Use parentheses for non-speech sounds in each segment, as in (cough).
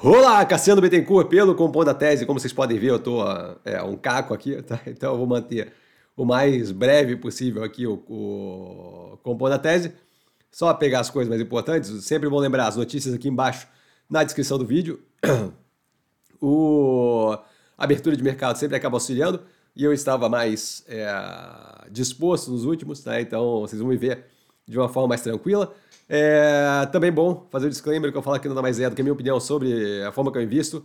Olá, Cassiano Bittencourt, pelo Compondo a Tese. Como vocês podem ver, eu tô é, um caco aqui, tá? (laughs) Então eu vou manter o mais breve possível aqui o, o Compondo a Tese. Só pegar as coisas mais importantes. Sempre bom lembrar as notícias aqui embaixo na descrição do vídeo. (clears throat) O a abertura de mercado sempre acaba auxiliando e eu estava mais é, disposto nos últimos, tá? Então vocês vão me ver de uma forma mais tranquila. É também bom fazer o disclaimer que eu falo aqui nada mais é do que a minha opinião sobre a forma que eu invisto.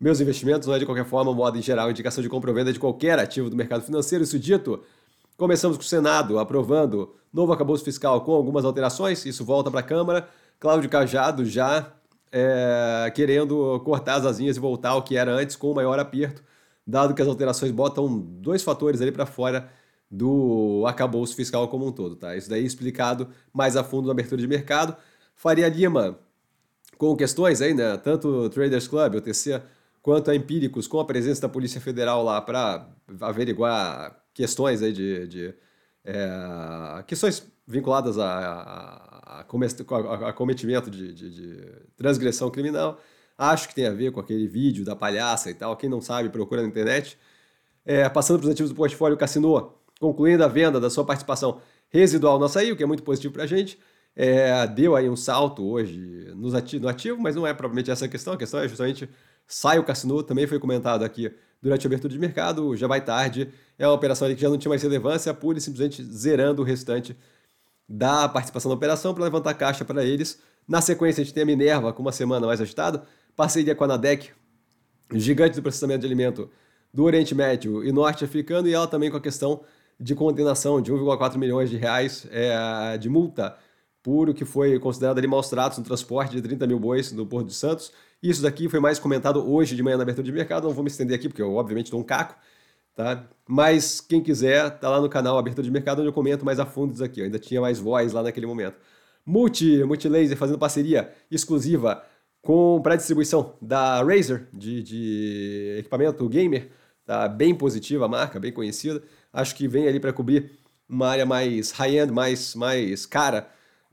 Meus investimentos não é de qualquer forma, modo em geral, indicação de compra ou venda de qualquer ativo do mercado financeiro. Isso dito, começamos com o Senado aprovando novo acabouço fiscal com algumas alterações. Isso volta para a Câmara. Cláudio Cajado já é, querendo cortar as asinhas e voltar ao que era antes com o maior aperto, dado que as alterações botam dois fatores ali para fora do acabouço fiscal como um todo, tá? Isso daí explicado mais a fundo na abertura de mercado. Faria Lima com questões aí, né? Tanto o Traders Club, o TC, quanto a Empíricos, com a presença da Polícia Federal lá para averiguar questões aí de, de é, questões vinculadas a, a, a, a cometimento de, de, de, transgressão criminal. Acho que tem a ver com aquele vídeo da palhaça e tal. Quem não sabe, procura na internet. É, passando para os ativos do portfólio, Cassino concluindo a venda da sua participação residual no açaí, o que é muito positivo para a gente. É, deu aí um salto hoje no ativo, mas não é propriamente essa a questão. A questão é justamente sai o Cassino, também foi comentado aqui durante a abertura de mercado, já vai tarde. É uma operação que já não tinha mais relevância, pura e simplesmente zerando o restante da participação na operação para levantar caixa para eles. Na sequência, a gente tem a Minerva com uma semana mais agitada, parceria com a Nadec, gigante do processamento de alimento do Oriente Médio e Norte Africano, e ela também com a questão de condenação de 1,4 milhões de reais é, de multa por o que foi considerado ali maus tratos no transporte de 30 mil bois no Porto de Santos. Isso daqui foi mais comentado hoje de manhã na abertura de mercado, não vou me estender aqui porque eu obviamente dou um caco, tá? Mas quem quiser, tá lá no canal Abertura de Mercado onde eu comento mais a fundo isso aqui, eu ainda tinha mais voz lá naquele momento. Multi, Multilaser fazendo parceria exclusiva com para distribuição da Razer de, de equipamento gamer, tá bem positiva a marca, bem conhecida acho que vem ali para cobrir uma área mais high-end, mais, mais cara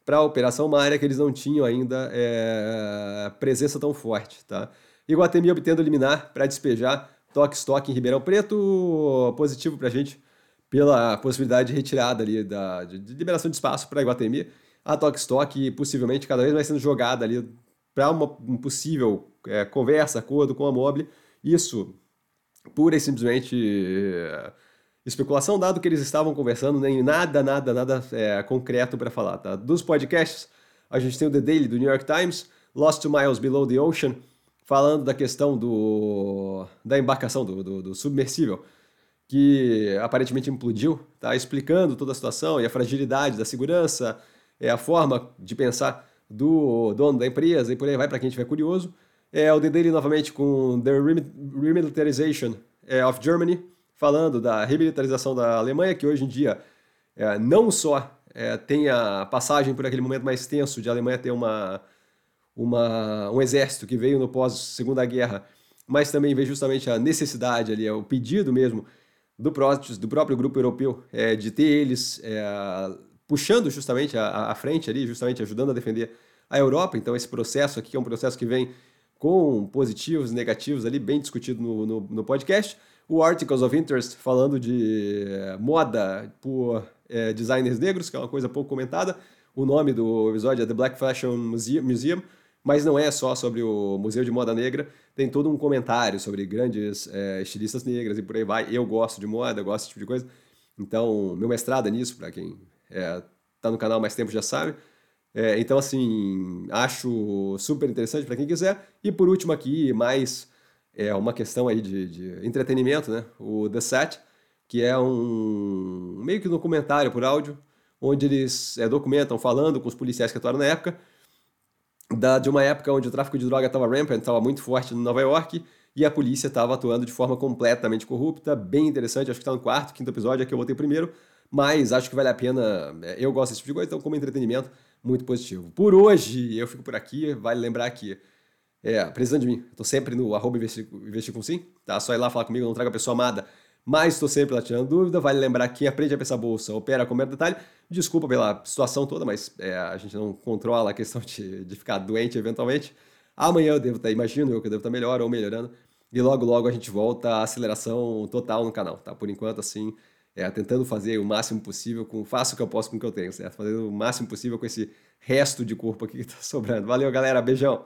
para a operação, uma área que eles não tinham ainda é, presença tão forte. Tá? Iguatemi obtendo liminar para despejar toque estoque em Ribeirão Preto, positivo para a gente pela possibilidade de retirada ali da, de, de liberação de espaço para Iguatemi. A toque estoque possivelmente cada vez mais sendo jogada ali para uma um possível é, conversa, acordo com a Mobile. Isso pura e simplesmente especulação, dado que eles estavam conversando, nem nada, nada, nada é, concreto para falar. Tá? Dos podcasts, a gente tem o The Daily do New York Times, Lost Miles Below the Ocean, falando da questão do, da embarcação, do, do, do submersível, que aparentemente implodiu, tá? explicando toda a situação e a fragilidade da segurança, é a forma de pensar do dono da empresa e por aí vai para quem estiver curioso. É o The Daily novamente com The Remilitarization é, of Germany, falando da remilitarização da Alemanha, que hoje em dia é, não só é, tem a passagem por aquele momento mais tenso de a Alemanha ter uma, uma, um exército que veio no pós-segunda guerra, mas também vê justamente a necessidade ali, é, o pedido mesmo do, próprio, do próprio grupo europeu é, de ter eles é, puxando justamente a, a frente ali, justamente ajudando a defender a Europa. Então esse processo aqui é um processo que vem com positivos e negativos ali, bem discutido no, no, no podcast o Articles of Interest falando de eh, moda por é, designers negros, que é uma coisa pouco comentada. O nome do episódio é The Black Fashion Museum, mas não é só sobre o Museu de Moda Negra, tem todo um comentário sobre grandes é, estilistas negras e por aí vai. Eu gosto de moda, gosto desse tipo de coisa. Então, meu mestrado é nisso, para quem está é, no canal mais tempo já sabe. É, então, assim, acho super interessante para quem quiser. E por último aqui, mais é uma questão aí de, de entretenimento, né? O The Set, que é um meio que um documentário por áudio, onde eles é, documentam falando com os policiais que atuaram na época, da, de uma época onde o tráfico de droga estava rampant, estava muito forte em Nova York, e a polícia estava atuando de forma completamente corrupta, bem interessante, acho que está no quarto, quinto episódio, aqui eu botei primeiro, mas acho que vale a pena, é, eu gosto desse tipo de coisa, então como entretenimento, muito positivo. Por hoje, eu fico por aqui, vale lembrar que é, precisando de mim. Estou sempre no arroba investir, com sim, tá? Só ir lá falar comigo, não traga a pessoa amada. Mas estou sempre lá tirando dúvida. Vale lembrar que quem aprende a pensar bolsa opera com mero detalhe. Desculpa pela situação toda, mas é, a gente não controla a questão de, de ficar doente eventualmente. Amanhã eu devo estar, imagino eu que devo estar melhor ou melhorando. E logo, logo a gente volta à aceleração total no canal, tá? Por enquanto, assim, é, tentando fazer o máximo possível, com, faço o que eu posso com o que eu tenho, certo? Fazendo o máximo possível com esse resto de corpo aqui que tá (laughs) sobrando. Valeu, galera. Beijão.